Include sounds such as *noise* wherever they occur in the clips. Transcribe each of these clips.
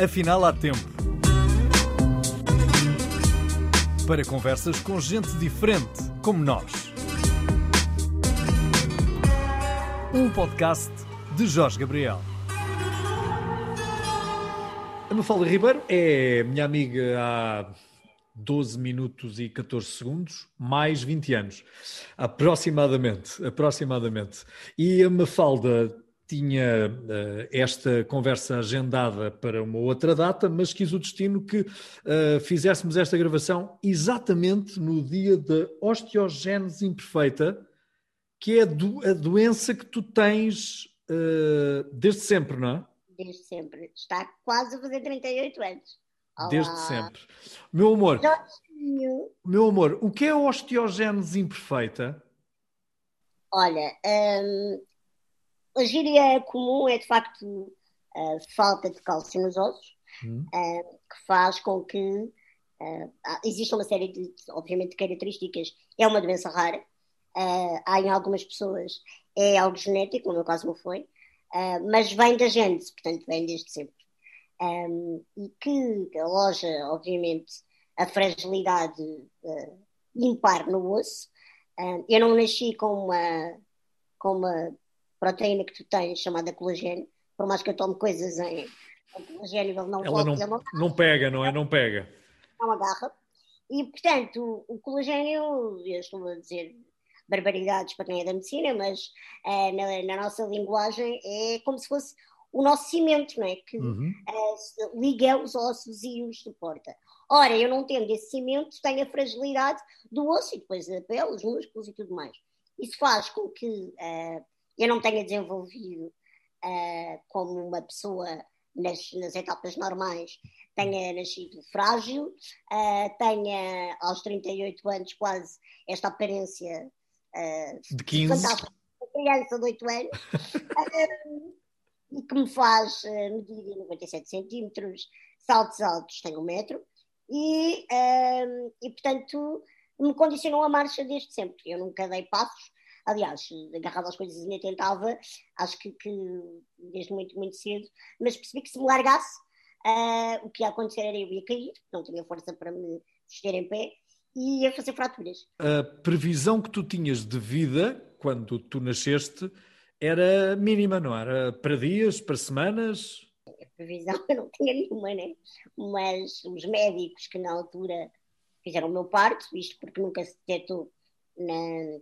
Afinal, há tempo. Para conversas com gente diferente, como nós. Um podcast de Jorge Gabriel. A Mafalda Ribeiro é minha amiga há 12 minutos e 14 segundos, mais 20 anos, aproximadamente, aproximadamente. E a Mafalda tinha uh, esta conversa agendada para uma outra data, mas quis o destino que uh, fizéssemos esta gravação exatamente no dia da osteogênese imperfeita, que é do, a doença que tu tens uh, desde sempre, não é? Desde sempre. Está quase a fazer 38 anos. Olá. Desde sempre. Meu amor, meu amor, o que é a osteogênese imperfeita? Olha, hum, a gíria comum é de facto a falta de cálcio nos ossos, hum. uh, que faz com que uh, exista uma série de, obviamente, de características. É uma doença rara. Uh, há em algumas pessoas é algo genético, no meu caso não foi, mas vem da gente, portanto vem desde sempre. Um, e que aloja, obviamente, a fragilidade impar no osso. eu não nasci com uma, com uma proteína que tu tens, chamada colagênio, por mais que eu tome coisas em, em colagênio, ele não Ela não, não, não pega, não é? Não pega. Não agarra. E, portanto, o, colagênio, eu estou a dizer barbaridades para quem é da medicina, mas é, na, na, nossa linguagem é como se fosse o nosso cimento, não é? Que uhum. é, liga os ossos e os suporta. Ora, eu não tendo esse cimento, tenho a fragilidade do osso e depois a pele, os músculos e tudo mais. Isso faz com que uh, eu não tenha desenvolvido uh, como uma pessoa nas, nas, etapas normais, tenha nascido frágil, uh, tenha aos 38 anos quase esta aparência uh, de 15 fantástica, criança de 8 anos, *laughs* e que me faz medir 97 centímetros, saltos altos tenho um metro, e, e portanto me condicionou a marcha desde sempre. Eu nunca dei passos, aliás, agarrado às coisas ainda tentava, acho que, que, desde muito, muito cedo, mas percebi que se me largasse, uh, o que ia acontecer era eu ia cair, não tinha força para me suster em pé e ia fazer fraturas. A previsão que tu tinhas de vida, quando tu nasceste, era mínima, não era? Para dias, para semanas? A previsão *laughs* eu não tinha nenhuma, né? Mas os médicos que na altura fizeram o meu parto, isto porque nunca se detectou na,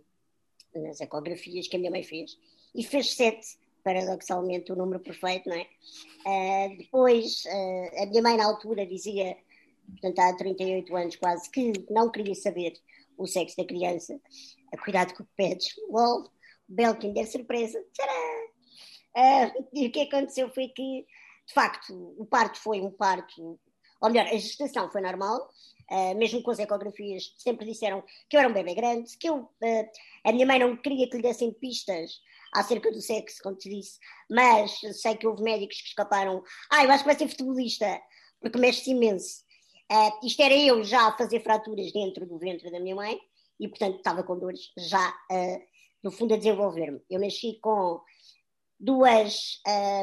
nas ecografias que a minha mãe fez, e fez sete, paradoxalmente, o número perfeito, não é? Uh, depois, uh, a minha mãe, na altura, dizia, portanto, há 38 anos quase, que não queria saber o sexo da criança. Cuidado com o que pedes. Lol, belo Kinder surpresa. Uh, e o que aconteceu foi que, de facto, o parto foi um parto, ou melhor, a gestação foi normal, Uh, mesmo com as ecografias, sempre disseram que eu era um bebê grande, que eu, uh, a minha mãe não queria que lhe dessem pistas acerca do sexo, como te disse, mas sei que houve médicos que escaparam. Ah, eu acho que vai ser futebolista, porque mexe-se imenso. Uh, isto era eu já a fazer fraturas dentro do ventre da minha mãe e, portanto, estava com dores já, no fundo, a desenvolver-me. Eu nasci com duas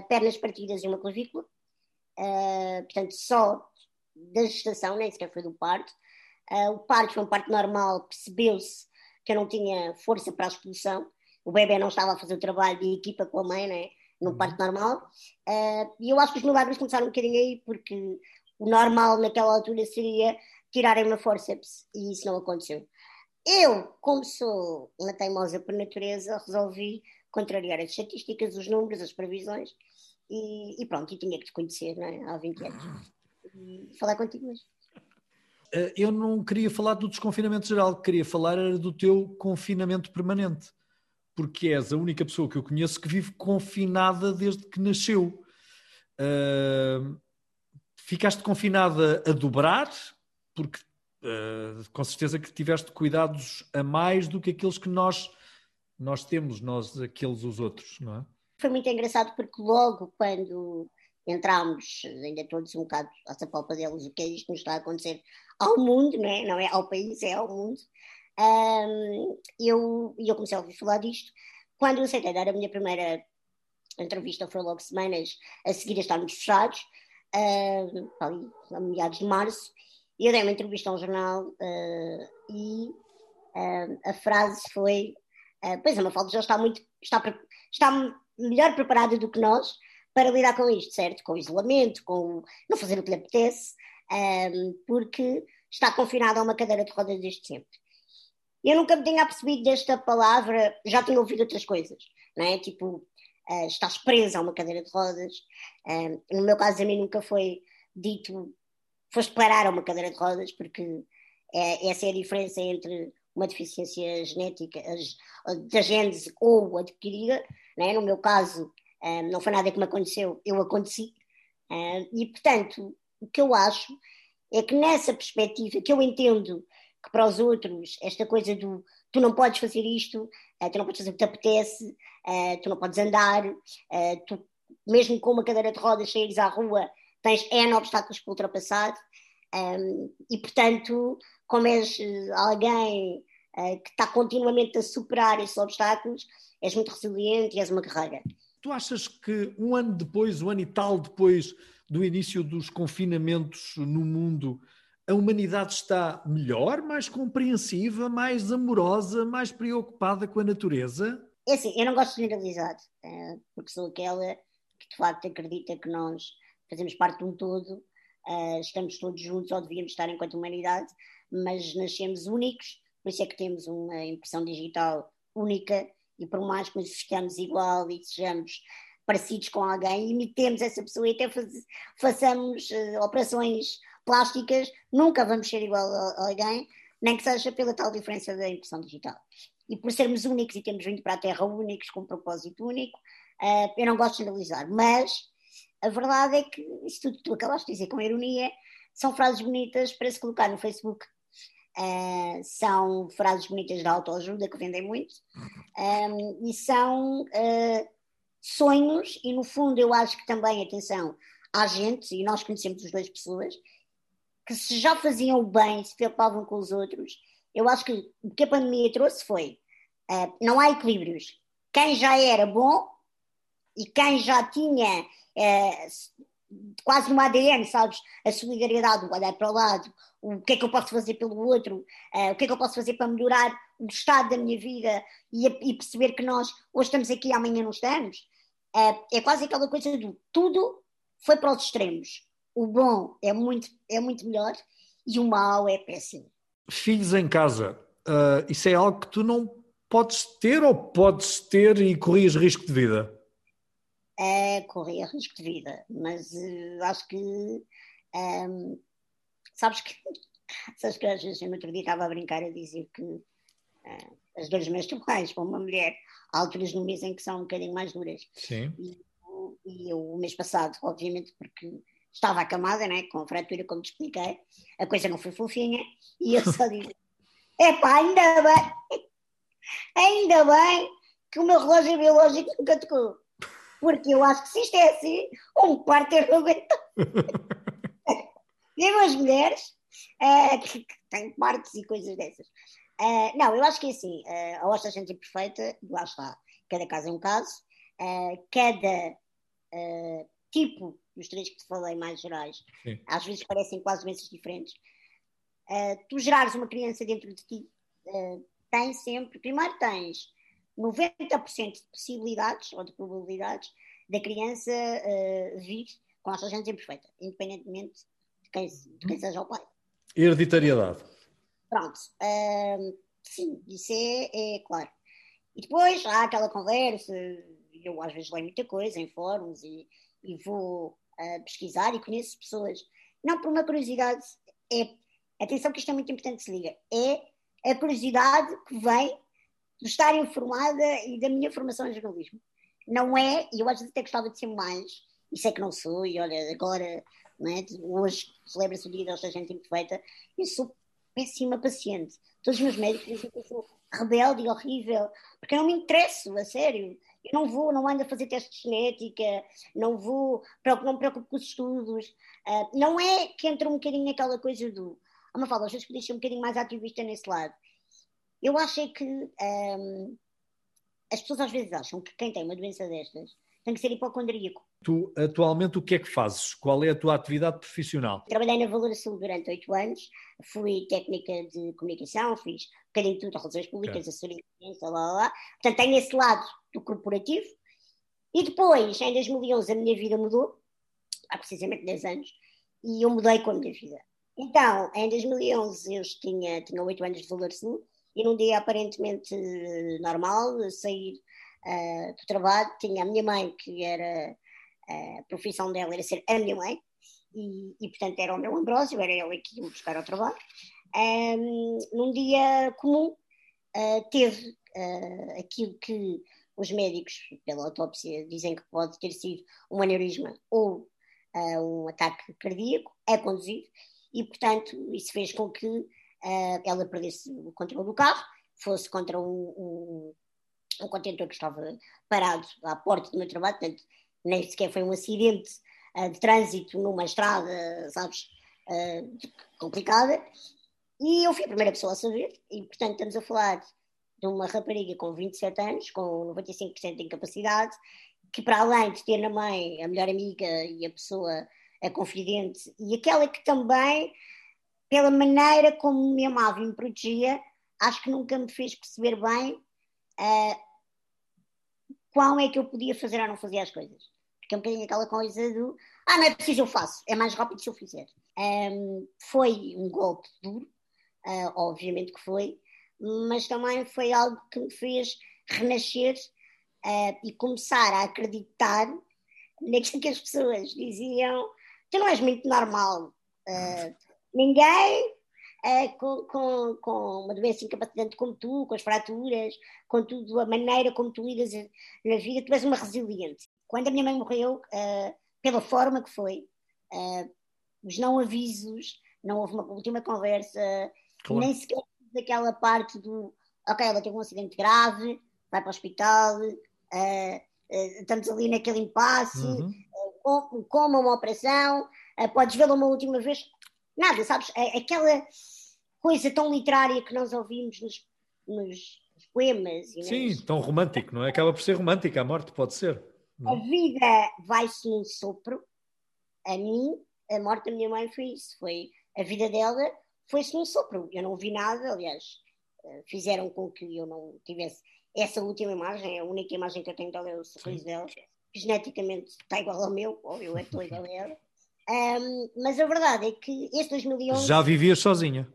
pernas partidas e uma clavícula, portanto, só da gestação, nem sequer foi do parto. Uh, o parto foi um parto normal, percebeu-se que eu não tinha força para a expulsão. O bebê não estava a fazer o trabalho de equipa com a mãe, né? no uhum. parto normal. Uh, e eu acho que os milagres começaram um bocadinho aí, porque o normal naquela altura seria tirarem uma forceps, e isso não aconteceu. Eu, como sou uma teimosa por natureza, resolvi contrariar as estatísticas, os números, as previsões, e, e pronto, e tinha que te conhecer é? há 20 anos *laughs* falar contigo mesmo. Eh, eu não queria falar do desconfinamento geral, queria falar era do teu confinamento permanente, porque és a única pessoa que eu conheço que vive confinada desde que nasceu. Uh, ficaste confinada a dobrar, porque uh, com certeza que tiveste cuidados a mais do que aqueles que nós, nós temos, nós, aqueles os outros, não é? Foi muito engraçado porque logo quando entramos ainda todos um bocado à sapalpa deles o que é isto que nos está a acontecer ao mundo, não é? Não é ao país, é ao mundo. Um, eu, eu comecei a ouvir falar disto quando eu aceitei dar a minha primeira entrevista, foi logo semanas a seguir a estarmos fechados. uh, ali, a meados de março, e eu dei uma entrevista a um jornal uh, e uh, a frase foi: uh, Pois a Mafalda já está muito, está, está melhor preparada do que nós para lidar com isto, certo? Com o isolamento, com não fazer o que lhe apetece, porque está confinada a uma cadeira de rodas desde sempre. Eu nunca me tinha apercebido desta palavra, já tinha ouvido outras coisas, não é? Tipo, uh, estás presa a uma cadeira de rodas. No meu caso, a mim nunca foi dito, foste parar a uma cadeira de rodas, porque é, essa é a diferença entre uma deficiência genética, da gênese ou adquirida. Não é? No meu caso, uh, não foi nada que me aconteceu, eu aconteci. e, portanto, o que eu acho é que nessa perspectiva, que eu entendo que para os outros esta coisa do tu não podes fazer isto, uh, tu não podes fazer o que te apetece, uh, tu não podes andar, uh, tu, mesmo com uma cadeira de rodas saíres à rua, tens N obstáculos para ultrapassar, um, e portanto, como és alguém que está continuamente a superar esses obstáculos, és muito resiliente e és uma guerreira. Tu achas que um ano depois, um ano e tal depois do início dos confinamentos no mundo, a humanidade está melhor, mais compreensiva, mais amorosa, mais preocupada com a natureza? É assim, eu não gosto de generalizar, eh, porque sou aquela que de facto acredita que nós fazemos parte de um todo, eh, estamos todos juntos ou devíamos estar enquanto humanidade, mas nascemos únicos, por isso é que temos uma impressão digital única e por mais que nos vestamos igual e sejamos parecidos com alguém, imitemos essa pessoa e até faz, façamos uh, operações plásticas, nunca vamos ser igual a, alguém, nem que seja pela tal diferença da impressão digital. E por sermos únicos e termos vindo para a Terra únicos, com um propósito único, uh, eu não gosto de generalizar, mas a verdade é que isso tudo que tu acabaste de dizer com ironia são frases bonitas para se colocar no Facebook. Uh, são frases bonitas de autoajuda que vendem muito um, e são uh, sonhos, e no fundo eu acho que também, atenção, há gente, e nós conhecemos as duas pessoas, que se já faziam bem, se preocupavam com os outros, eu acho que o que a pandemia trouxe foi uh, não há equilíbrios. Quem já era bom e quem já tinha quase no ADN, sabes, a solidariedade, o olhar para o lado, o que é que eu posso fazer pelo outro, uh, o que é que eu posso fazer para melhorar o estado da minha vida e, e perceber que nós hoje estamos aqui amanhã não estamos. é quase aquela coisa do tudo foi para os extremos o bom é muito, é muito melhor e o mau é péssimo. Filhos em casa, uh, isso é algo que tu não podes ter ou podes ter e corrias risco de vida? É, corria risco de vida, mas uh, acho que um, sabes que *laughs* sabes que às vezes eu no outro dia estava a brincar a dizer que uh, as dores menstruais para uma mulher há alturas no mês em que são um bocadinho mais duras. Sim. E, e eu, o mês passado, obviamente, porque estava acamada, né, com a fratura, como te expliquei, a coisa não foi fofinha, e eu só digo: *laughs* epá, ainda bem, ainda bem que o meu relógio biológico nunca tocou, porque eu acho que se isto é assim, um quarto eu não aguento. *laughs* Mesmo as mulheres uh, que, que têm partes e coisas dessas. Uh, não, eu acho que é assim, uh, a hosta gente imperfeita, lá está, cada caso é um caso, cada tipo os três que te falei mais gerais, Sim. às vezes parecem quase doenças diferentes. Tu gerares uma criança dentro de ti tem sempre, primeiro tens 90% de possibilidades ou de probabilidades da criança uh, vir com esta gente imperfeita, independentemente de quem, de quem seja o pai. Hereditariedade. Pronto. Uh, sim, isso é, é, claro. E depois há aquela conversa, eu às vezes leio muita coisa em fóruns e, e vou a pesquisar e conheço pessoas, não por uma curiosidade, é, atenção que isto é muito importante se liga, é a curiosidade que vem de estar informada e da minha formação em jornalismo. Não é, e eu às vezes até gostava de ser mais, e sei que não sou, e olha, agora, é, hoje celebra-se o dia da gente imperfeita, eu sou péssima paciente. Todos os meus médicos dizem que eu sou rebelde e horrível, porque eu não me interesso, a sério. Eu não vou, não ando a fazer testes de genética, não vou, não me preocupo com os estudos. Uh, não é que entra um bocadinho naquela coisa do. Ah, uma fala, às vezes podia ser um bocadinho mais ativista nesse lado. Eu acho é que um, as pessoas às vezes acham que quem tem uma doença destas tenho que ser hipocondríaco. Tu, atualmente, o que é que fazes? Qual é a tua atividade profissional? Trabalhei na Valor Sul durante oito anos, fui técnica de comunicação, fiz um bocadinho de tudo, relações públicas, okay. assessoria, lá, lá, lá. Portanto, tenho esse lado do corporativo. E depois, em 2011, a minha vida mudou, há precisamente 10 anos, e eu mudei com a minha vida. Então, em 2011, eu tinha, tinha 8 anos de Valor Sul, e num dia aparentemente normal, sair uh, do trabalho, tinha a minha mãe, que era a profissão dela era ser a minha mãe, e, e portanto era o meu Ambrósio, era ele que ia buscar ao trabalho. Um, num dia comum, uh, teve uh, aquilo que os médicos, pela autópsia, dizem que pode ter sido um aneurisma ou uh, um ataque cardíaco, é conduzido, e portanto isso fez com que ela perdesse o controle do carro, fosse contra um, um, um contentor que estava parado à porta do meu trabalho, portanto nem sequer foi um acidente uh, de trânsito numa estrada, sabes, uh, complicada. E eu fui a primeira pessoa a saber, e portanto estamos a falar de uma rapariga com 27 anos, com 95% de incapacidade, que para além de ter na mãe a melhor amiga e a pessoa a confidente, e aquela que também, pela maneira como me amava e me protegia, acho que nunca me fez perceber bem uh, qual é que eu podia fazer ou não fazer as coisas. Porque é um bocadinho aquela coisa do ah, não é preciso, eu faço, é mais rápido se eu fizer. Um, foi um golpe duro, uh, obviamente que foi, mas também foi algo que me fez renascer uh, e começar a acreditar *laughs* naquilo que as pessoas diziam: tu não és muito normal. Uh, ninguém uh, com, com, com, uma doença incapacitante como tu, com as fraturas, com tudo, a maneira como tu lidas na vida, tu és uma resiliente. Quando a minha mãe morreu, uh, pela forma que foi, uh, os não avisos, não houve uma última conversa, claro. nem sequer daquela parte do ok, ela teve um acidente grave, vai para o hospital, uh, estamos ali naquele impasse, uhum. como uma operação, podes vê-la uma última vez. Nada, sabes? É, aquela coisa tão literária que nós ouvimos nos, nos poemas. Sim, nas... tão romântico, não é? Acaba por ser romântica, a morte pode ser. A vida vai-se num sopro. A mim, a morte da minha mãe foi isso. Foi a vida dela foi-se num sopro. Eu não vi nada, aliás, eh, fizeram com que eu não tivesse essa última imagem, a única imagem que eu tenho dela é o sorriso dela, que geneticamente está igual ao meu, ou eu é estou igual a ela. Um, mas a verdade é que este 2011. Já vivias sozinha?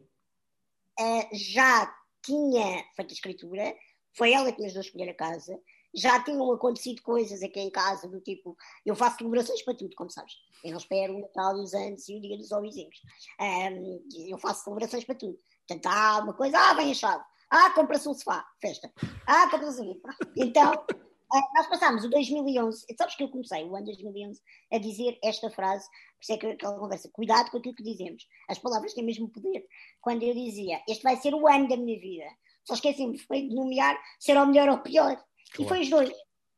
Uh, já tinha feito a escritura, foi ela que me ajudou a escolher a casa já tinham acontecido coisas aqui em casa, do tipo, eu faço celebrações para tudo, como sabes. Eu não espero o Natal e os anos e o dia dos vizinhos. Um, eu faço celebrações para tudo. Portanto, há uma coisa, ah, vem a chave. Ah, compra-se um sofá, festa. Ah, compra-se um Então, nós passámos o 2011, sabes que eu comecei o ano 2011 a dizer esta frase, por isso é que aquela conversa, cuidado com aquilo que dizemos. As palavras têm mesmo poder. Quando eu dizia, este vai ser o ano da minha vida, só esqueci-me de nomear ser o melhor ou o pior. Claro. E foi os dois.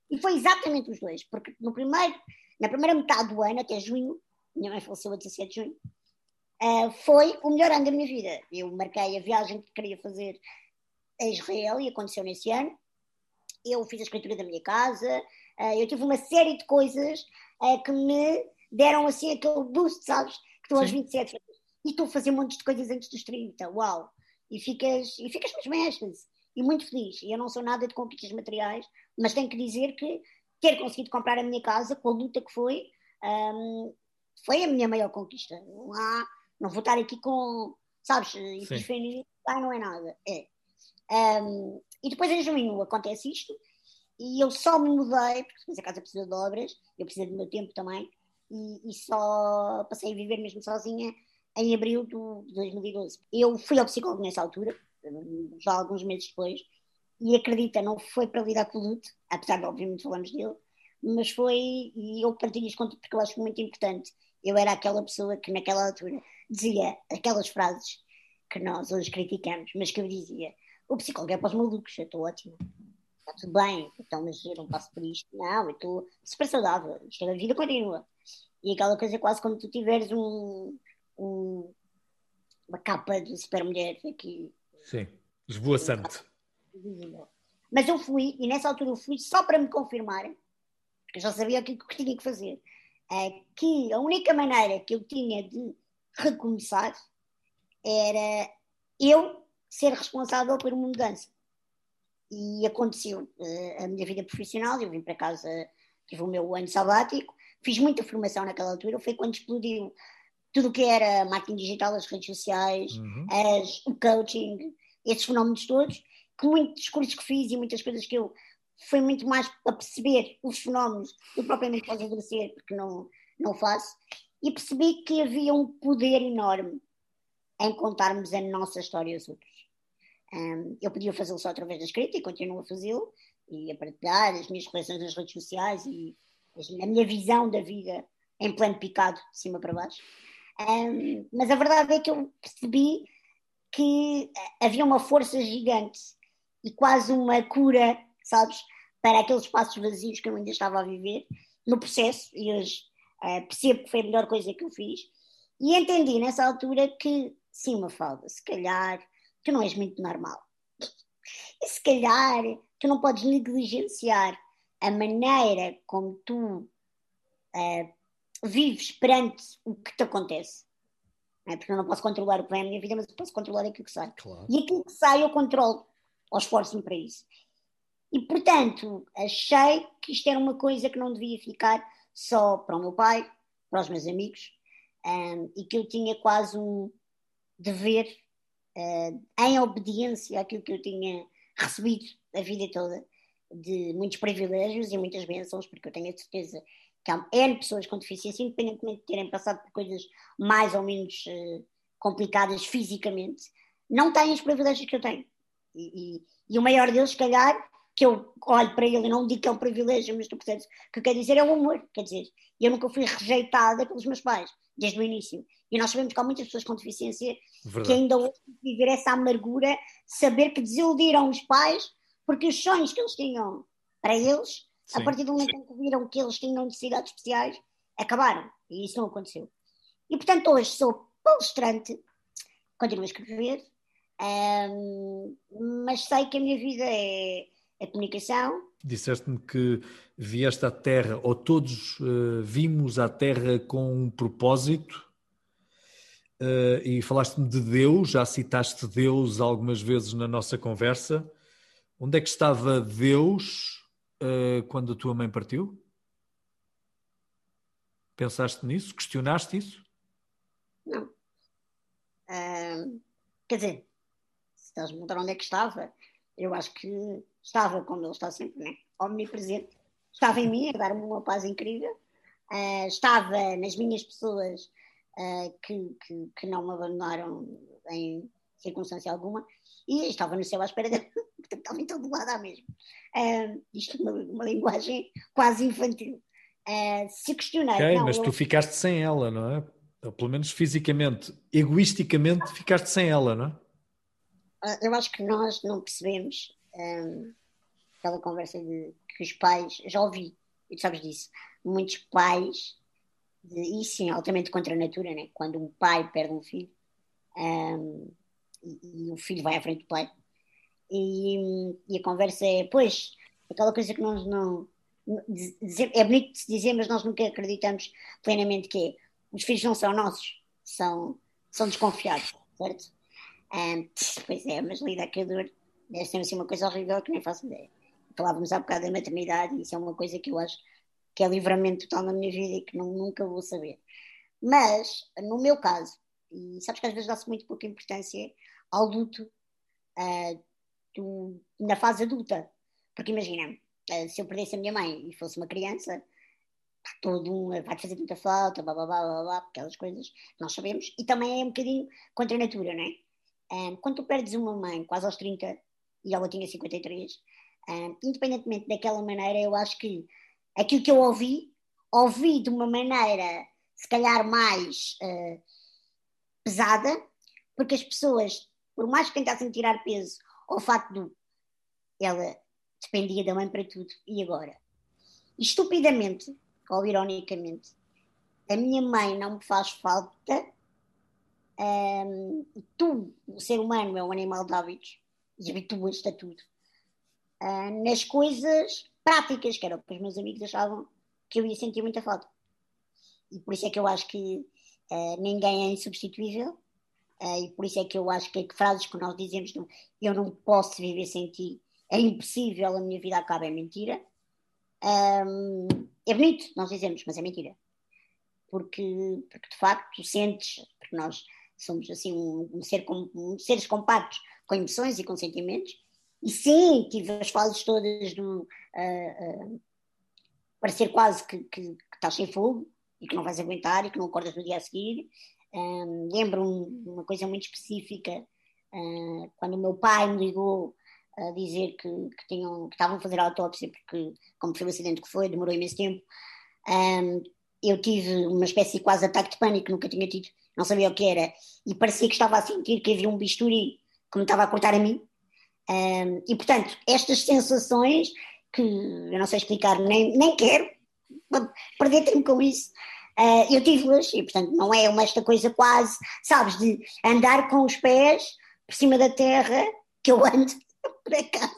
E foi exatamente os dois, porque no primeiro, na primeira metade do ano, até junho, minha mãe faleceu a 17 de junho, uh, foi o melhor ano da minha vida. Eu marquei a viagem que queria fazer a Israel e aconteceu nesse ano. Eu fiz a escritura da minha casa, uh, eu tive uma série de coisas uh, que me deram assim aquele boost, sabes? Que estou aos 27 e estou a fazer um monte de coisas antes dos 30, uau! E ficas, e ficas mesmo estas e muito feliz. E eu não sou nada de conquistas materiais, mas tenho que dizer que ter conseguido comprar a minha casa, com a luta que foi, um, foi a minha maior conquista. Não, há, não vou estar aqui com, sabes, epifania, ah, não é nada. É. Um, e depois em junho acontece isto, e eu só me mudei, porque depois a casa precisa de obras, eu preciso do meu tempo também, e, e só passei a viver mesmo sozinha em abril de 2012. Eu fui ao psicólogo nessa altura, já alguns meses depois, e acredita, não foi para lidar com o luto, apesar de obviamente falamos dele, mas foi, e eu partilho isto contigo porque eu acho muito importante, eu era aquela pessoa que naquela altura dizia aquelas frases que nós hoje criticamos, mas que eu dizia, o psicólogo é para os malucos, eu estou ótimo, está tudo bem, então mas eu não passo por isto, não, eu estou super saudável, isto a vida continua. E aquela coisa é quase como tu tiveres um, um uma capa de super mulher aqui Sim, esvoaçante. Mas eu fui, e nessa altura eu fui só para me confirmarem porque eu já sabia o que, que tinha que fazer, uh, que a única maneira que eu tinha de recomeçar era eu ser responsável por uma mudança. E aconteceu uh, a minha vida profissional, eu vim para casa, tive o meu ano sabático, fiz muita formação naquela altura, foi quando explodiu tudo o que era marketing digital, as redes sociais, uhum. as, o coaching, esses fenómenos todos, que muitos cursos que fiz e muitas coisas que eu foi muito mais para perceber os fenómenos do propriamente para exercer, porque não, não faço, e percebi que havia um poder enorme em contarmos a nossa história aos outros. Um, eu podia fazê-lo só através da escrita e continuo a fazê-lo, e a partilhar as minhas reflexões nas redes sociais e a minha visão da vida em plano picado, de cima para baixo. Um, mas a verdade é que eu percebi que havia uma força gigante e quase uma cura, sabes, para aqueles espaços vazios que eu ainda estava a viver no processo, e hoje uh, percebo que foi a melhor coisa que eu fiz. E entendi nessa altura que, sim, uma falda, se calhar tu não és muito normal. E se calhar tu não podes negligenciar a maneira como tu uh, vives perante o que te acontece. Não é? Porque eu não posso controlar o que vem à minha vida, mas eu posso controlar aquilo que sai. Claro. E aquilo que sai eu controlo, ou esforço-me para isso. E, portanto, achei que isto era uma coisa que não devia ficar só para o meu pai, para os meus amigos, um, e que eu tinha quase um dever, uh, em obediência àquilo que eu tinha recebido a vida toda, de muitos privilégios e muitas bênçãos, porque eu tenho a certeza que há N pessoas com deficiência, independentemente de terem passado por coisas mais ou menos uh, complicadas fisicamente, não têm os privilégios que eu tenho. E, e, e, o maior deles, se calhar, que eu olho para ele e não digo que é um privilégio, mas estou percebendo o que eu quero dizer é o amor. Quer dizer, eu nunca fui rejeitada pelos meus pais, desde o início. E nós sabemos que há muitas pessoas com deficiência Verdade. que ainda hoje viver essa amargura, saber que desiludiram os pais, porque os sonhos que eles tinham para eles Sim, a partir do momento em que viram que eles tinham necessidades especiais, acabaram. E isso não aconteceu. E portanto, hoje sou palestrante, continuo a escrever, um, mas sei que a minha vida é a comunicação. Disseste-me que vieste à Terra, ou todos uh, vimos à Terra com um propósito, uh, e falaste-me de Deus, já citaste Deus algumas vezes na nossa conversa. Onde é que estava Deus uh, quando a tua mãe partiu? Pensaste nisso? Questionaste isso? Não. Uh, quer dizer, se estás a perguntar onde é que estava, eu acho que estava como ele está sempre, né? omnipresente. Estava em mim a dar-me uma paz incrível. Uh, estava nas minhas pessoas uh, que, que, que, não me abandonaram em circunstância alguma e estava no céu à espera dele *laughs* estava em todo lado à mesma. Uh, isto é uma, uma, linguagem quase infantil. Uh, se questionar. Ok, não, mas eu... tu ficaste sem ela, não é? Ou pelo menos fisicamente, egoisticamente, ficaste sem ela, não é? Uh, eu acho que nós não percebemos um, aquela conversa de que os pais, já ouvi, e tu sabes disso, muitos pais, e sim, altamente contra a natura, né? quando um pai perde um filho um, e, e o filho vai à frente do pai, e, e a conversa é, pois, aquela coisa que nós não. Dizer, é bonito de se dizer, mas nós nunca acreditamos plenamente que é. Os filhos não são nossos, são, são desconfiados, certo? Um, pois é, mas lidar com a dor deve ser assim uma coisa horrível que nem faço ideia. Falávamos há bocado da maternidade e isso é uma coisa que eu acho que é livramento total na minha vida e que não, nunca vou saber. Mas, no meu caso, e sabes que às vezes dá-se muito pouca importância ao luto uh, do, na fase adulta. Porque imagina, eh, se eu perdesse a minha mãe e fosse uma criança, todo um, vai-te fazer muita falta, blá blá blá blá blá, aquelas coisas nós sabemos, e também é um bocadinho contra a natura, não é? Um, quando tu perdes uma mãe quase aos 30 e ela tinha 53, um, independentemente daquela maneira, eu acho que aquilo que eu ouvi, ouvi de uma maneira se calhar mais uh, pesada, porque as pessoas, por mais que tentassem tirar peso ao facto de ela dependia da mãe para tudo, e agora? Estupidamente, ou ironicamente, a minha mãe não me faz falta. Um, tu, o ser humano, é um animal de hábitos e habituas-te a tudo. Uh, nas coisas práticas, que era o que os meus amigos achavam que eu ia sentir muita falta. E por isso é que eu acho que uh, ninguém é insubstituível, uh, e por isso é que eu acho que, que frases que nós dizemos, eu não posso viver sem ti, é impossível, a minha vida acaba, é mentira. Um, é bonito, nós dizemos, mas é mentira. Porque, porque de facto tu sentes, porque nós somos assim um, um ser com, um, seres compactos com emoções e com sentimentos, e sim, tive as fases todas do uh, uh, parecer quase que, que, que, estás sem fogo e que não vais aguentar e que não acordas no dia a seguir. Um, lembro uma coisa muito específica uh, quando o meu pai me ligou a dizer que, que, tinham, que estavam a fazer a autópsia, porque, como foi o acidente que foi, demorou imenso tempo. Um, eu tive uma espécie de quase ataque de pânico, nunca tinha tido, não sabia o que era, e parecia que estava a sentir que havia um bisturi que me estava a cortar a mim. Um, e, portanto, estas sensações que eu não sei explicar, nem, nem quero perder tempo com isso. Uh, eu tive-las e, portanto, não é uma esta coisa quase, sabes, de andar com os pés por cima da terra que eu ando *laughs* por acaso,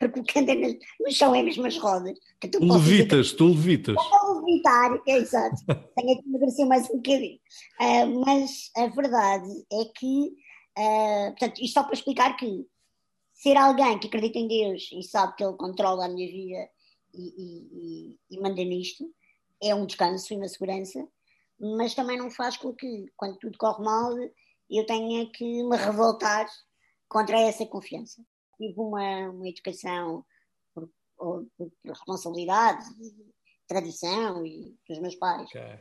porque o que anda no, chão é mesmo as rodas. Tu levitas, tu levitas. Vou levitar, é exato. *laughs* Tenho que emagrecer mais um bocadinho. Uh, mas a verdade é que, uh, portanto, isto só para explicar que ser alguém que acredita em Deus e sabe que Ele controla a minha vida e, e, e, manda nisto é um descanso e uma segurança, mas também não faz com que, quando tudo corre mal, eu tenha que me revoltar contra essa confiança tive uma, uma educação por, por, por responsabilidade, tradição e dos meus pais, okay.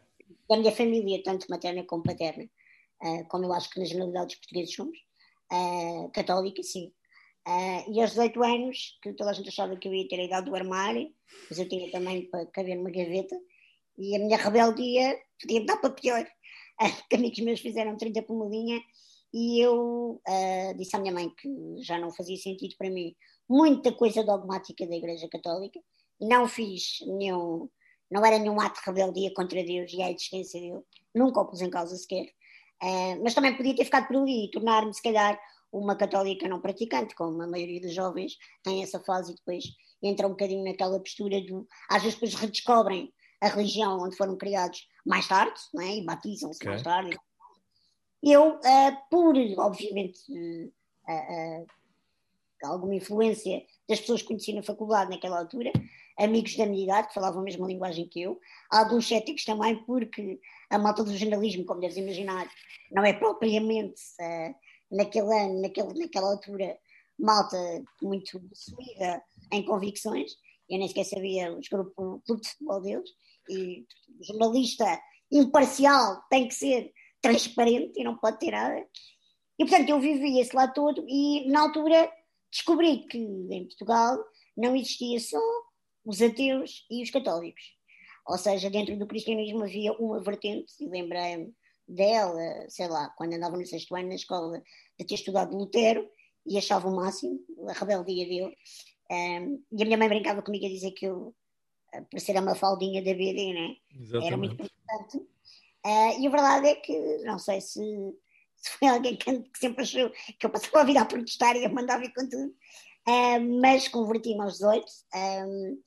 da minha família, tanto materna como paterna, uh, como eu acho que na generalidade dos portugueses somos, uh, católica, sim. Uh, e aos 18 anos, que toda a gente achava que eu ia ter a idade do armário, mas eu tinha também para caber numa gaveta, e a minha rebeldia podia dar para pior. Uh, *laughs* que amigos meus fizeram 30 por uma linha e eu uh, disse à minha mãe que já não fazia sentido para mim muita coisa dogmática da Igreja Católica, não fiz nenhum, não era nenhum ato de rebeldia contra Deus e a existência dele, nunca o pus em causa sequer, uh, mas também podia ter ficado por ali e tornar-me, se calhar, uma católica não praticante, como a maioria dos jovens tem essa fase e depois entra um bocadinho naquela postura do. Às vezes depois redescobrem a religião onde foram criados mais tarde, não é? e batizam-se okay. mais tarde, eu, uh, por, obviamente, uh, uh, alguma influência das pessoas que conheci na faculdade naquela altura, amigos da minha idade que falavam a mesma linguagem que eu, alguns céticos também, porque a malta do jornalismo, como deves imaginar, não é propriamente naquele ano, naquele, naquela altura, malta muito sumida em convicções, eu nem sequer sabia os grupos, o clube de futebol deles, e jornalista imparcial tem que ser transparente e não pode ter nada. E portanto eu vivi esse lá todo e na altura descobri que em Portugal não existia só os ateus e os católicos. Ou seja, dentro do cristianismo havia uma vertente, e lembrei-me dela, sei lá, quando andava no sexto ano na escola, de ter estudado Lutero e achava o máximo a rebeldia dele. Um, e a minha mãe brincava comigo a dizer que eu, por ser a mafaldinha da BD, né? era muito importante. Uh, e a verdade é que, não sei se, se foi alguém que, que, sempre achou que eu passava a vida a protestar e a mandar vir com tudo, uh, mas converti-me aos 18, um,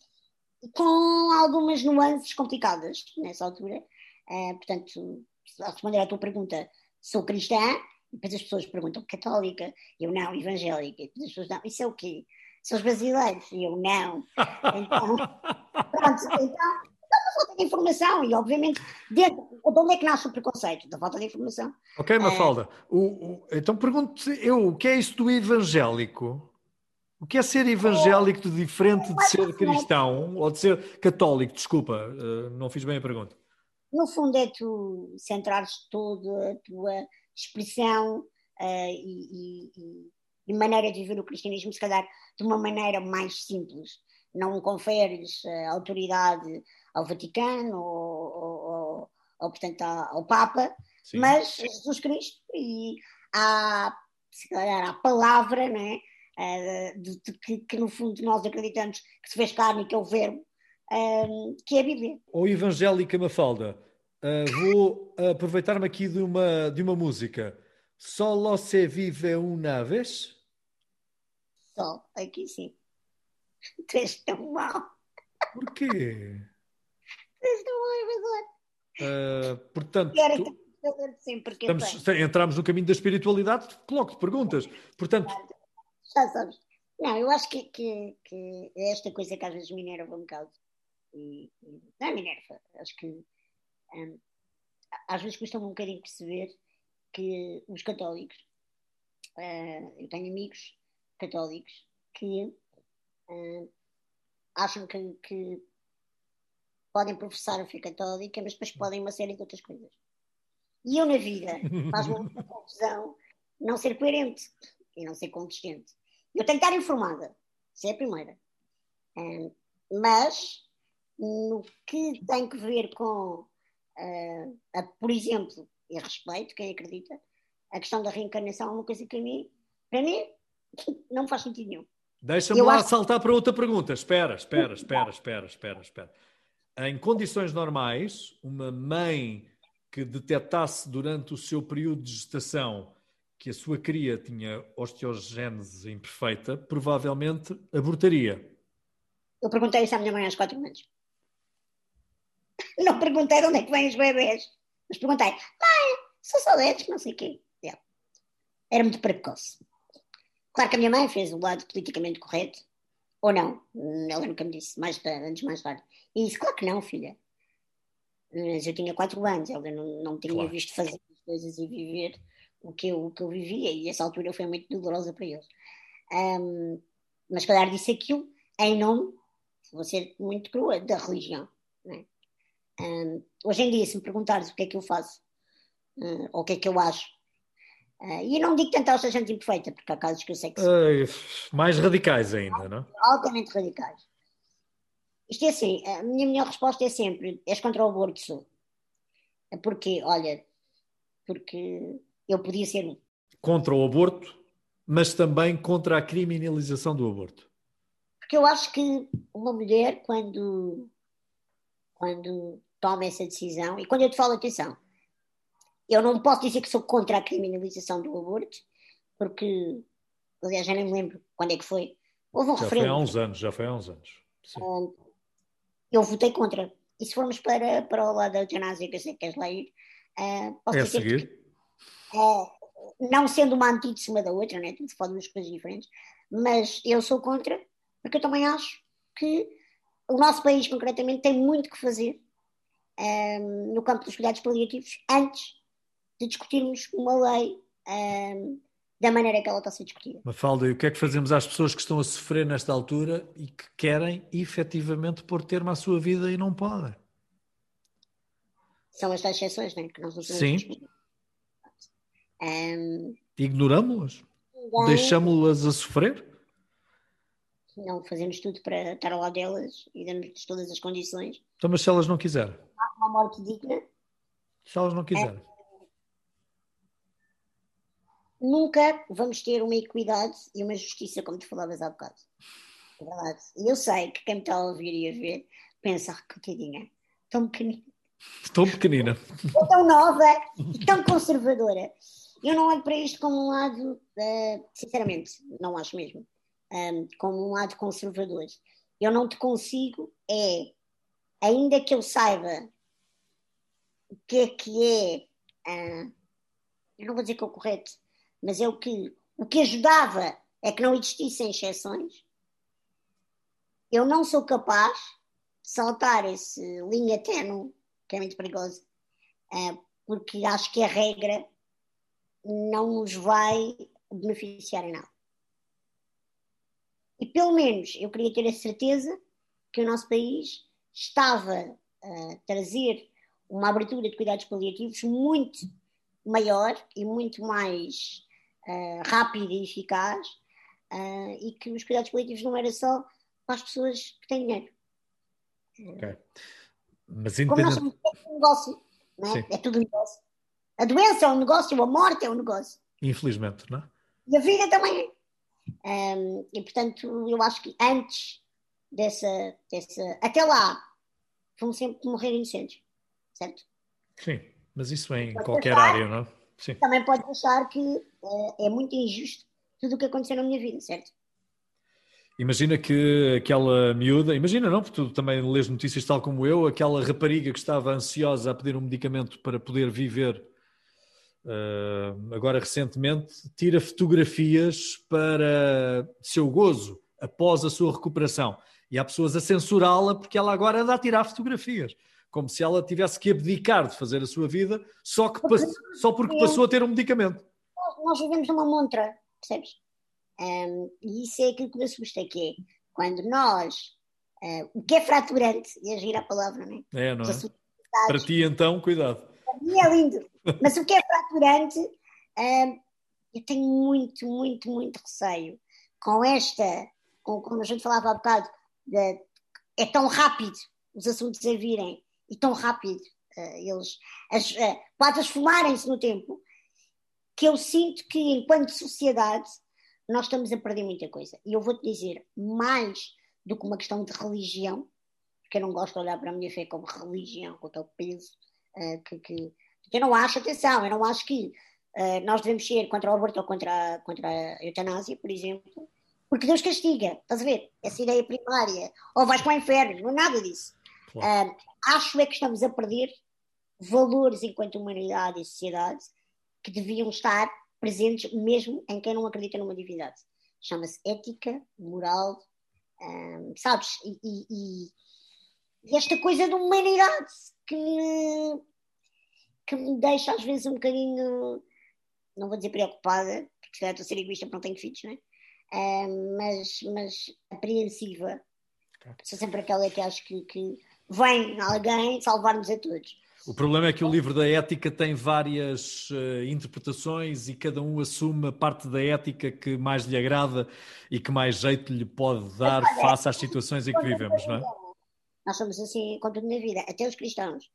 com algumas nuances complicadas nessa altura. Uh, portanto, a responder à tua pergunta, sou cristã, e depois as pessoas perguntam católica, eu não, evangélica, e depois as pessoas não, isso é o quê? São os brasileiros, e eu não. Então, *laughs* pronto, então falta de informação e, obviamente, dentro, de onde é que nasce o preconceito? Da falta de informação. Ok, Mafalda. É... O, o, então pergunto eu, o que é isso do evangélico? O que é ser evangélico de diferente de ser cristão ou de ser católico? Desculpa, eh, não fiz bem a pergunta. No fundo é tu centrares toda a tua expressão uh, e, e, e, maneira de viver o cristianismo, se calhar de uma maneira mais simples. Não conferes uh, autoridade ao Vaticano ou, ou, ou portanto, ao Papa, Sim. mas Jesus Cristo e à, se calhar, à palavra, não é? Uh, de, de, que, que, no fundo nós acreditamos que se fez carne, que é o verbo, que é a Bíblia. Ou evangélica Mafalda, uh, vou aproveitar-me aqui de uma, de uma música. Solo se vive uma vez? Só, aqui sim. *laughs* Tu és tão mau. Porquê? Uh, portanto, tu, sempre que estamos, entramos no caminho da espiritualidade, coloco-te perguntas. Portanto, já sabes. Não, eu acho que, que, que é esta coisa que às vezes me enerva um bocado. E, e, não é me enerva, acho que um, às vezes custa-me um bocadinho perceber que os católicos, uh, eu tenho amigos católicos que uh, acham que, que, podem professar a fé católica, mas depois podem uma série de outras coisas. E eu, na vida, faz-me uma *laughs* confusão não ser coerente e não ser consistente. Eu tenho que estar informada, isso é a primeira. Um, mas, no que tem que ver com, uh, a, por exemplo, e respeito quem acredita, a questão da reencarnação é uma coisa que a mim, para mim, *laughs* não faz sentido nenhum. Deixa-me lá acho... saltar para outra pergunta. Espera, espera, espera, espera, espera, espera. Em condições normais, uma mãe que detectasse durante o seu período de gestação que a sua cria tinha osteogênese imperfeita, provavelmente abortaria. Eu perguntei isso à minha mãe aos quatro anos. Não perguntei de onde é que vêm os bebês, mas perguntei, mãe, sou saudades, não sei o quê. Era muito precoce. Claro que a minha mãe fez o lado politicamente correto, ou não, ela nunca me disse, mais antes mais tarde. E disse, claro que não, filha. Mas eu tinha quatro anos, ela não, não tinha claro. visto fazer as coisas e viver o que, eu, o que eu vivia, e essa altura foi muito dolorosa para eles. Um, mas, calhar, disse aquilo em nome, vou ser muito crua, da religião. É? Um, hoje em dia, se me perguntares o que é que eu faço, uh, ou o que é que eu acho, Uh, e não digo tentar ser gente imperfeita, porque há casos que eu sei que são. mais radicais ainda, não? Altamente radicais. Isto é assim, a minha melhor resposta é sempre: és contra o aborto, sou. Porque, olha, porque eu podia ser um. Contra o aborto, mas também contra a criminalização do aborto. Porque eu acho que uma mulher, quando, quando toma essa decisão, e quando eu te falo atenção, eu não posso dizer que sou contra a criminalização do aborto, porque, aliás, já nem me lembro quando é que foi. Houve um já referendo. foi há uns anos, já foi há uns anos. Um, eu votei contra. E se formos para, para o lado da eutanásia, que eu sei que queres lá ir, uh, posso é dizer seguir? Que, uh, não sendo uma antítese uma da outra, né? tudo pode duas coisas diferentes, mas eu sou contra, porque eu também acho que o nosso país, concretamente, tem muito que fazer um, no campo dos cuidados paliativos antes de discutirmos uma lei um, da maneira que ela está a ser discutida. Mafalda, e o que é que fazemos às pessoas que estão a sofrer nesta altura e que querem efetivamente pôr termo à sua vida e não podem? São estas exceções, não é? Que nós não Sim. Um, Ignoramos-las? Deixamos-las a sofrer? Não, fazemos tudo para estar ao lado delas e damos todas as condições. Então, mas se elas não quiserem? Uma morte digna. Se elas não quiserem? É nunca vamos ter uma equidade e uma justiça, como tu falavas há bocado. É verdade. E eu sei que quem me está a ouvir e a ver pensa, ah, coitadinha, tão pequenina. Tão pequenina. tão nova e tão conservadora. Eu não olho para isto como um lado, uh, sinceramente, não acho mesmo, um, como um lado conservador. Eu não te consigo, é, ainda que eu saiba que é que é, uh, eu não vou dizer que é o correto, mas é o que, o que ajudava é que não existissem exceções. Eu não sou capaz de saltar essa linha tenue, que é muito perigosa, eh, porque acho que a regra não nos vai beneficiar em nada. E pelo menos eu queria ter a certeza que o nosso país estava a trazer uma abertura de cuidados paliativos muito maior e muito mais uh, rápida e eficaz uh, e que os cuidados paliativos não era só para as pessoas que têm dinheiro. Ok. Mas independente... Como nós somos é um negócio, não é? é tudo um negócio. A doença é um negócio, a morte é um negócio. Infelizmente, não é? E a vida também é. Um, e portanto, eu acho que antes dessa, dessa. Até lá, vão sempre morrer inocentes, certo? Sim, mas isso é em qualquer área, não é? Sim. também pode achar que é, é muito injusto tudo o que aconteceu na minha vida, certo? Imagina que aquela miúda, imagina não, porque tu também lês notícias tal como eu, aquela rapariga que estava ansiosa a pedir um medicamento para poder viver uh, agora recentemente, tira fotografias para seu gozo após a sua recuperação. E há pessoas a censurá-la porque ela agora anda a tirar fotografias, como se ela tivesse que abdicar de fazer a sua vida só, que, só porque passou a ter um medicamento. Nós vivemos numa montra, percebes? Um, e isso é aquilo que me assusta, que é quando nós, uh, o que é fraturante, e agir a palavra, não é? É, não é? Para ti então, cuidado. Para mim é lindo, mas o que é fraturante, um, eu tenho muito, muito, muito receio com esta, com, como a gente falava há bocado, de, é tão rápido os assuntos a virem e tão rápido uh, eles as, uh, quase esfumarem-se no tempo que eu sinto que enquanto sociedade nós estamos a perder muita coisa. E eu vou-te dizer, mais do que uma questão de religião, porque eu não gosto de olhar para a minha fé como religião, com aquele peso, uh, que, que, eu não acho, atenção, eu não acho que uh, nós devemos ser contra o aborto ou contra a, contra a eutanásia, por exemplo, porque Deus castiga, estás a ver? Essa ideia primária, ou vais para o inferno, não é nada disso. Claro. Acho é que estamos a perder valores enquanto humanidade e sociedade que deviam estar presentes mesmo em quem não acredita numa divindade. Chama-se ética, moral, hum, sabes? E, e, e, esta coisa de humanidade que me, que me deixa às vezes um bocadinho, não vou dizer preocupada, porque se calhar estou a ser egoísta porque não tenho filhos, não é? Mas, mas apreensiva. Sou sempre aquela que acho que, que vem alguém salvar-nos a todos. O problema é que o livro da ética tem várias uh, interpretações e cada um assume a parte da ética que mais lhe agrada e que mais jeito lhe pode dar face às situações em que vivemos, não é? Nós somos assim com tudo na vida, até os cristãos.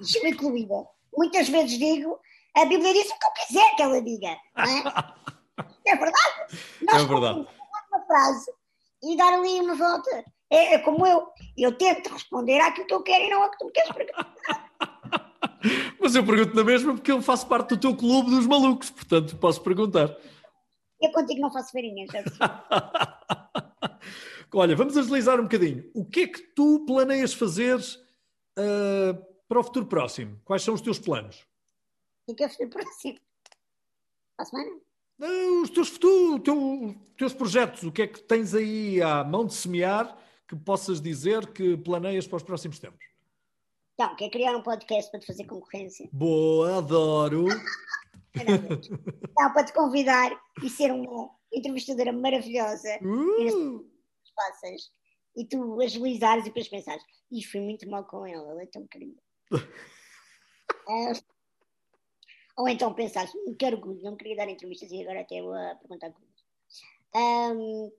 Isso incluída. Muitas vezes digo, a Bíblia diz o que eu quiser que ela diga. Não é? *laughs* é verdade? Nós é verdade. uma frase e dar ali uma volta. É, é, como eu. Eu tento responder àquilo que eu quero e não àquilo que tu me queres perguntar. *laughs* Mas eu pergunto na mesma porque eu faço parte do teu clube dos malucos, portanto posso perguntar. Eu contigo não faço farinha, já *laughs* Olha, vamos agilizar um bocadinho. O que é que tu planeias fazer uh, para o futuro próximo? Quais são os teus planos? O que é o futuro próximo? Para a semana? Uh, os teus futuros, teu, teus projetos, o que é que tens aí à mão de semear que possas dizer que planeias para os próximos tempos? Então, quer criar um podcast para te fazer concorrência? Boa, adoro! *laughs* Não, para te convidar e ser uma entrevistadora maravilhosa uh. e e tu agilizares e depois pensares, e fui muito mal com ela, ela é tão querida. uh, *laughs* ou então pensares, que orgulho, não queria dar entrevistas e agora até vou a perguntar coisas. Um,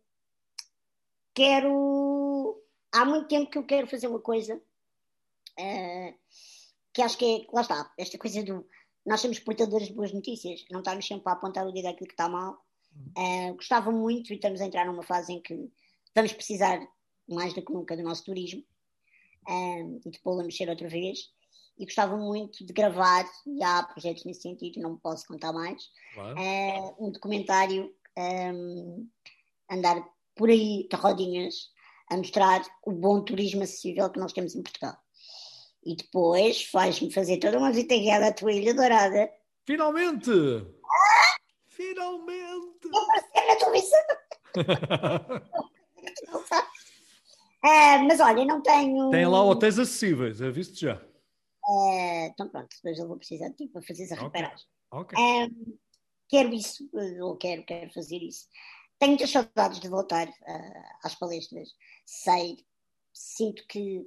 quero. Há muito tempo que eu quero fazer uma coisa uh, que acho que é, lá está, esta coisa do nós somos portadores de boas notícias, não estamos sempre a apontar o dedo àquilo que está mal. Uh, gostava muito e estamos a entrar numa fase em que vamos precisar mais do que nunca do nosso turismo uh, e de pô-lo a mexer outra vez. E gostava muito de gravar, e há projetos nesse sentido, não posso contar mais, claro. uh, um documentário um, andar por aí de rodinhas a mostrar o bom turismo acessível que nós temos em Portugal. E depois faz-me fazer toda uma visita guiada à tua Ilha Dourada. Finalmente! Ah! Finalmente! Eu aparecer na televisão! ah, *laughs* mas olha, não tenho. Tem lá hotéis acessíveis, é visto já. Ah, então pronto, depois eu vou precisar de ti para fazer essa reparagem. Okay. Ah, quero isso, ou quero, quero fazer isso. Tenho muitas saudades de voltar às palestras. Sei, sinto que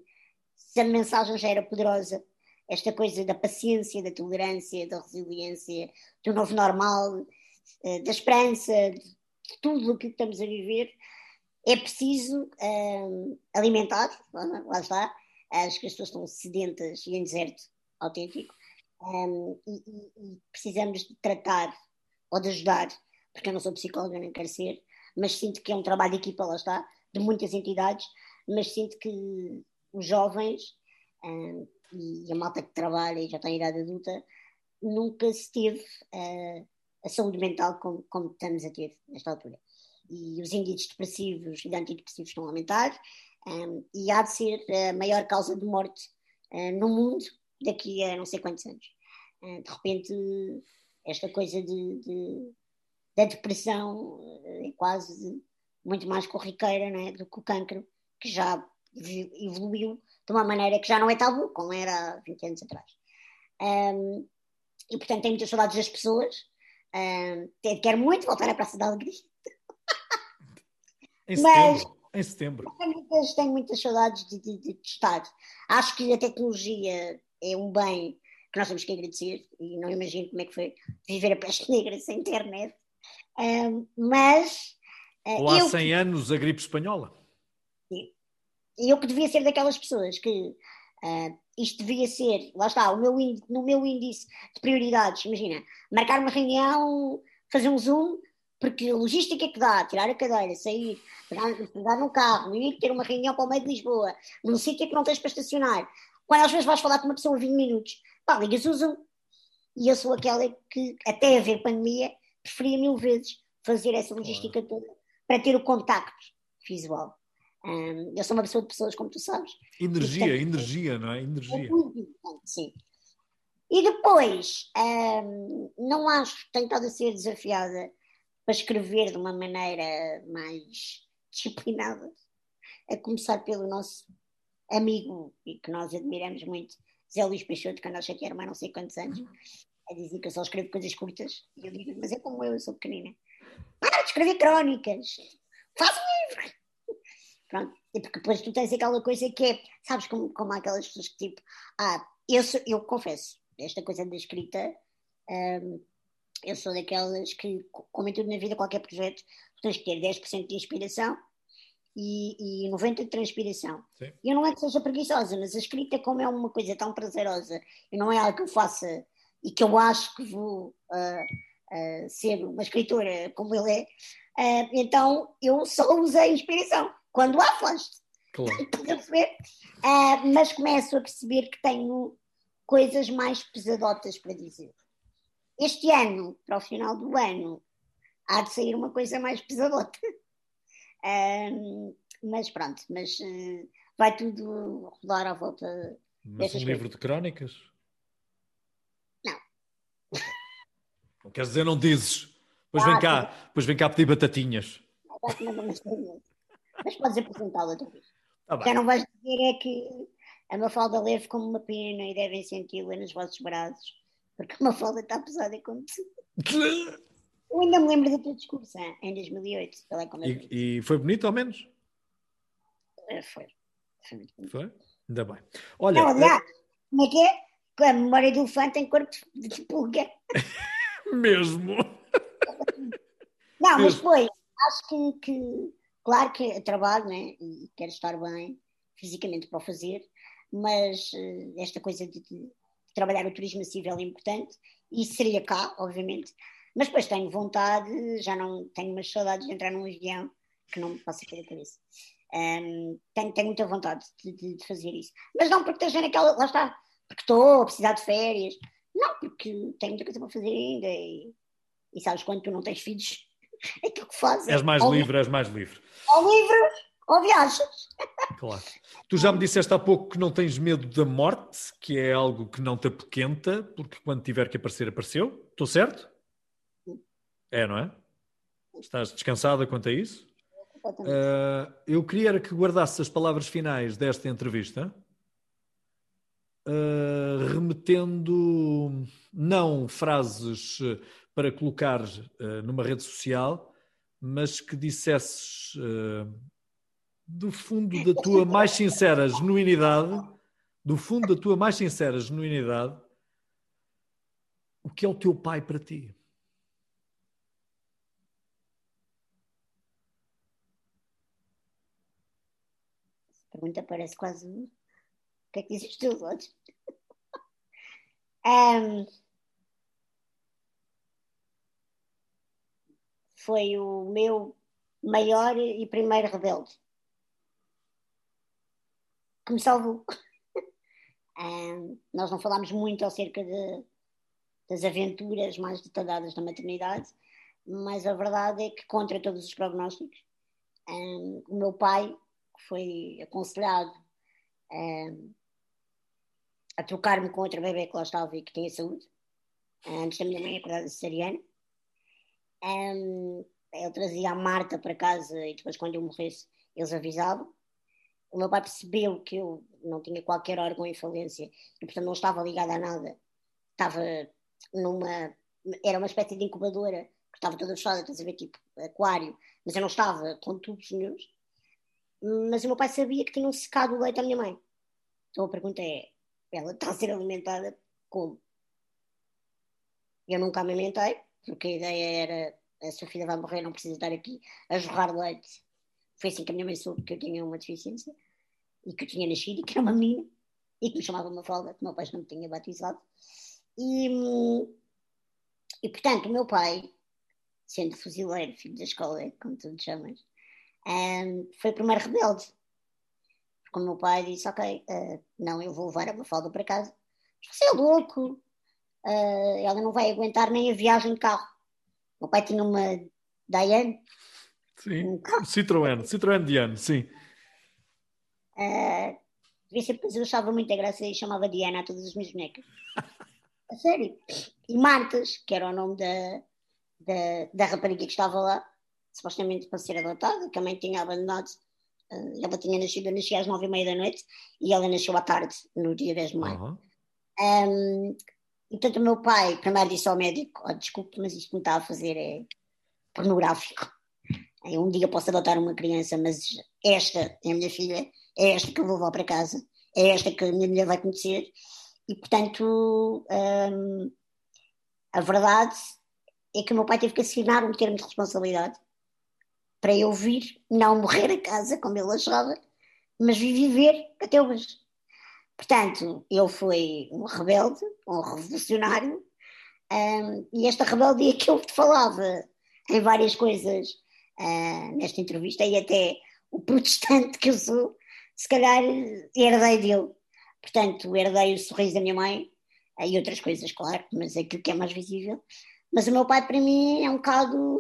se a mensagem já era poderosa, esta coisa da paciência, da tolerância, da resiliência, do novo normal, eh, da esperança, de tudo o que estamos a viver, é preciso eh, alimentar, lá está, acho que as pessoas estão sedentas e em deserto autêntico, um, eh, e, e, precisamos de tratar ou de ajudar, porque eu não sou psicóloga, nem quero ser, mas sinto que é um trabalho de equipa, lá está, de muitas entidades, mas sinto que os jovens um, e a malta que trabalha e já tem idade adulta nunca se teve uh, a saúde mental como, como, estamos a ter nesta altura. e os índices depressivos e de antidepressivos estão a aumentar um, e há de ser a maior causa de morte uh, no mundo daqui a não sei quantos anos. Uh, de repente, esta coisa de, de da depressão é quase muito mais corriqueira não é, do que o cancro, que já evoluiu de uma maneira que já não é tabu, como era há 20 anos atrás. Um, e portanto tenho muitas saudades das pessoas. Um, quero muito voltar à Praça da Alegria. Em Mas, setembro. Em setembro. Tenho muitas, tenho muitas saudades de, de, de, estar. Acho que a tecnologia é um bem que nós temos que agradecer e não imagino como é que foi viver a peste negra sem internet. Mas. Uh, Ou há eu, 100 anos a gripe espanhola. Sim. Eu que devia ser daquelas pessoas que uh, isto devia ser, lá está, o meu índice, no meu índice de prioridades, imagina, marcar uma reunião, fazer um zoom, porque a logística que dá, tirar a cadeira, sair, pegar, pegar no carro, ir ter uma reunião para o meio de Lisboa, num sítio que não tens para estacionar, quando às vezes vais falar com uma pessoa 20 minutos, pá, ligas o zoom. E eu sou aquela que, até haver pandemia, preferia mil vezes fazer essa logística toda para ter o contacto visual. Um, eu sou uma pessoa de pessoas, como tu sabes. Energia, e, portanto, energia, não é? Energia. É muito importante, sim. E depois, um, não acho que tenho estado a ser desafiada para escrever de uma maneira mais *laughs* disciplinada, a começar pelo nosso amigo e que nós admiramos muito, Zé Luís Peixoto, que anda a chatear mais não sei quantos anos, a dizer que eu só escrevo coisas curtas. E eu digo, mas é como eu, eu sou pequenina. Para de escrever crónicas, faz um livro. *laughs* Pronto, e porque depois tu tens aquela coisa que é, sabes como, como há aquelas pessoas que tipo, ah, eu, sou, eu confesso, esta coisa da escrita, um, eu sou daquelas que, como em tudo na vida, qualquer projeto, tens que ter 10% de inspiração e, e 90% de transpiração. Sim. Eu não é que seja preguiçosa, mas a escrita, como é uma coisa tão prazerosa e não é algo que eu faça e que eu acho que vou uh, uh, ser uma escritora como ele é, uh, então eu só usei inspiração quando há flash. Claro. *laughs* mas começo a perceber que tenho coisas mais pesadotas para dizer. Este ano, para o final do ano, há de sair uma coisa mais pesadota. *laughs* Mas pronto, mas vai tudo rodar à volta. Mas um livro de crónicas? Não. Não queres dizer, não dizes. Pois ah, vem cá, depois vem cá pedir batatinhas. Mas podes apresentá-la outra vez. Tá Já não vais dizer é que a Mafalda leve como uma pena e devem senti-la nos vossos braços, porque a Mafalda está pesada como tu. *laughs* Eu ainda me lembro do teu discurso, em 2008. É e, e, foi bonito, ao menos? Eh, foi. Foi muito bonito. Foi? Ainda bem. Olha, não, aliás, é... como é que é? A memória do elefante tem corpo de pulga. *laughs* Mesmo. *laughs* Não, mas foi. Acho que, que Claro que trabalho né, e quero estar bem fisicamente para o fazer, mas uh, esta coisa de, de, trabalhar o turismo civil é importante e seria cá, obviamente. Mas depois tenho vontade, já não tenho umas saudades de entrar num avião que não me passa pela cabeça. Um, tenho, tenho muita vontade de, de, de, fazer isso. Mas não porque esteja naquela. Lá está, porque estou a precisar de férias. Não, porque tenho muita coisa para fazer ainda. E, e sabes, quando tu não tens filhos, *laughs* é aquilo que fazes. És mais livre, és mais livre. Ou livre ou viajas. *laughs* Claro. Tu já me disseste há pouco que não tens medo da morte, que é algo que não te apoquenta, porque quando tiver que aparecer, apareceu. Estou certo? É, não é? Estás descansada quanto a isso? Uh, eu queria que guardasses as palavras finais desta entrevista, uh, remetendo não frases para colocar uh, numa rede social, mas que dissesses uh, do fundo da tua mais sincera genuinidade, do fundo da tua mais sincera genuinidade, o que é o teu pai para ti? Pergunta parece quase. Que é que dizes teus olhos? um, foi o meu maior e primeiro rebelde. Que me salvou. *laughs* um, nós não falámos muito acerca de, das aventuras mais detalhadas da maternidade, mas a verdade é que, contra todos os prognósticos, um, o meu pai foi aconselhado um, a trocar-me com outra bebê que lá estava e que tinha saúde, antes da minha mãe acordar de cesariana. Um, ele trazia a Marta para casa e depois, quando eu morresse, eles avisavam. O meu pai percebeu que eu não tinha qualquer órgão em falência e, portanto, não estava ligada a nada. Estava numa. Era uma espécie de incubadora que estava toda fechada, estás a ver, tipo aquário, mas eu não estava com tubos nenhums. Mas o meu pai sabia que tinham secado o leite à minha mãe. Então a pergunta é: ela está a ser alimentada como? Eu nunca amamentei, porque a ideia era a sua filha vai morrer, não precisa estar aqui a jorrar leite. Foi assim que a minha mãe soube que eu tinha uma deficiência e que eu tinha nascido e que era uma menina e que me chamava uma folga, que o meu pai não me tinha batizado. E, e portanto, o meu pai, sendo fuzileiro, filho da escola, como tu te chamas, um, foi o primeiro rebelde. Porque o meu pai disse: Ok, uh, não, eu vou levar a Mafalda para casa. Você é louco, uh, ela não vai aguentar nem a viagem de carro. O meu pai tinha uma Diane. Sim, um Citroën, Citroën Diane, sim. Uh, eu achava muita graça e chamava Diana a todas as minhas bonecas. *laughs* A sério. E Martas, que era o nome da, da, da rapariga que estava lá, supostamente para ser adotada, que a mãe tinha abandonado. Uh, ela tinha nascido, eu nasci às nove e meia da noite e ela nasceu à tarde, no dia 10 de maio. Uhum. Um, e portanto o meu pai primeiro disse ao médico, oh, desculpe, mas isto que me está a fazer é pornográfico. Um dia posso adotar uma criança, mas esta é a minha filha, é esta que eu vou levar para casa, é esta que a minha mulher vai conhecer. E portanto, um, a verdade é que o meu pai teve que assinar um termo de responsabilidade para eu vir, não morrer a casa, como ele achava, mas viver até hoje. Portanto, ele foi um rebelde, um revolucionário, um, e esta rebeldia que eu te falava em várias coisas uh, nesta entrevista, e até o protestante que eu sou, se calhar herdei dele. Portanto, herdei o sorriso da minha mãe e outras coisas, claro, mas é aquilo que é mais visível. Mas o meu pai, para mim, é um bocado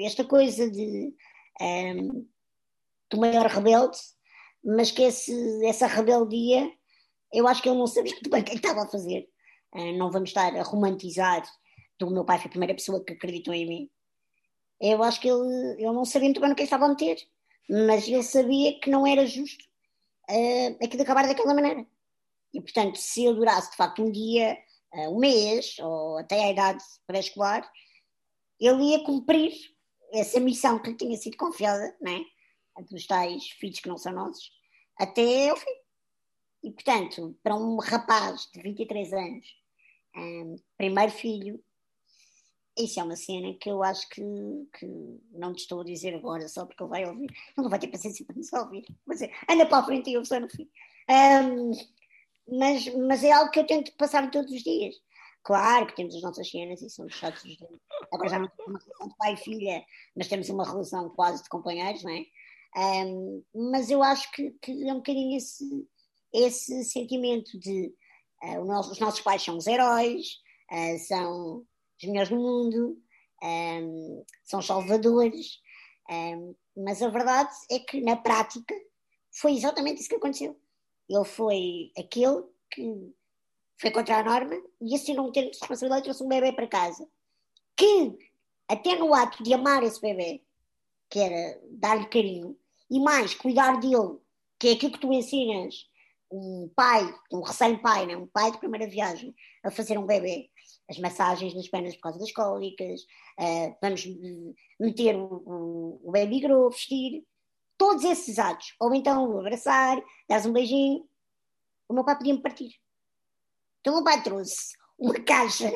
esta coisa de, um, do maior rebelde, mas que esse, essa rebeldia, eu acho que ele não sabia *laughs* muito bem o que, é estava a fazer. Uh, não vamos estar a romantizar do meu pai foi a primeira pessoa que acreditou em mim. Eu acho que ele, ele não sabia muito bem no que ele estava a meter, mas ele sabia que não era justo uh, aquilo acabar daquela maneira. E, portanto, se eu durasse de facto um dia, uh, um mês, ou até a idade pré-escolar, ele ia cumprir essa missão que lhe tinha sido confiada, não é? dos tais filhos que não são nossos, até ao fim. E, portanto, para um rapaz de 23 anos, um, primeiro filho, isso é uma cena que eu acho que, que não te estou a dizer agora só porque ele vai ouvir. Não vai ter paciência para nos ouvir. Mas é, anda para a frente e eu só no fim. Um, mas, mas é algo que eu tento passar todos os dias. Claro que temos as nossas cenas e somos chatos. Agora já não temos uma relação de pai e filha, mas temos uma relação quase de companheiros, não é? Um, mas eu acho que, que, é um bocadinho esse, esse sentimento de uh, nosso, os nossos pais são os heróis, uh, são os melhores do mundo, um, são salvadores, um, mas a verdade é que na prática foi exatamente isso que aconteceu. Ele foi aquele que foi contra a norma e assinou um termo de responsabilidade e trouxe um bebê para casa. Que, até no ato de amar esse bebê, que era dar-lhe carinho, e mais, cuidar dele, que é aquilo que tu ensinas um pai, um recém-pai, né? um pai de primeira viagem, a fazer um bebê, as massagens nas pernas por causa das cólicas, uh, vamos meter o, o, baby grow, vestir, todos esses atos, ou então abraçar, dar um beijinho, o meu pai podia-me partir. Então o pai trouxe uma caixa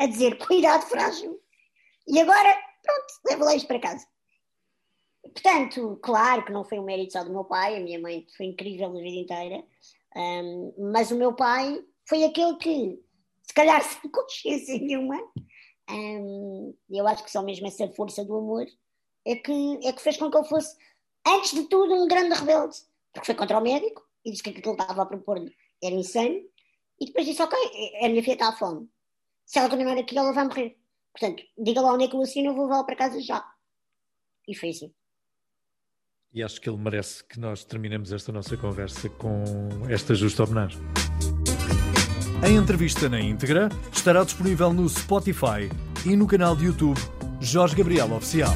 a dizer cuidado frágil. E agora, pronto, levo lá isto para casa. Portanto, claro que não foi um mérito só do meu pai, a minha mãe foi incrível a vida inteira, um, mas o meu pai foi aquele que, se calhar *laughs* sem consciência nenhuma, um, eu acho que só mesmo essa força do amor é que, é que fez com que ele fosse, antes de tudo, um grande rebelde, porque foi contra o médico e disse que aquilo que ele estava a propor era insano, e depois disse: Ok, a minha filha está à fome. Se ela continuar aqui, ela vai morrer. Portanto, diga lá onde é que eu assino, eu vou levá-lo para casa já. E foi assim. E acho que ele merece que nós terminemos esta nossa conversa com esta justa homenagem. A entrevista na íntegra estará disponível no Spotify e no canal de YouTube Jorge Gabriel Oficial.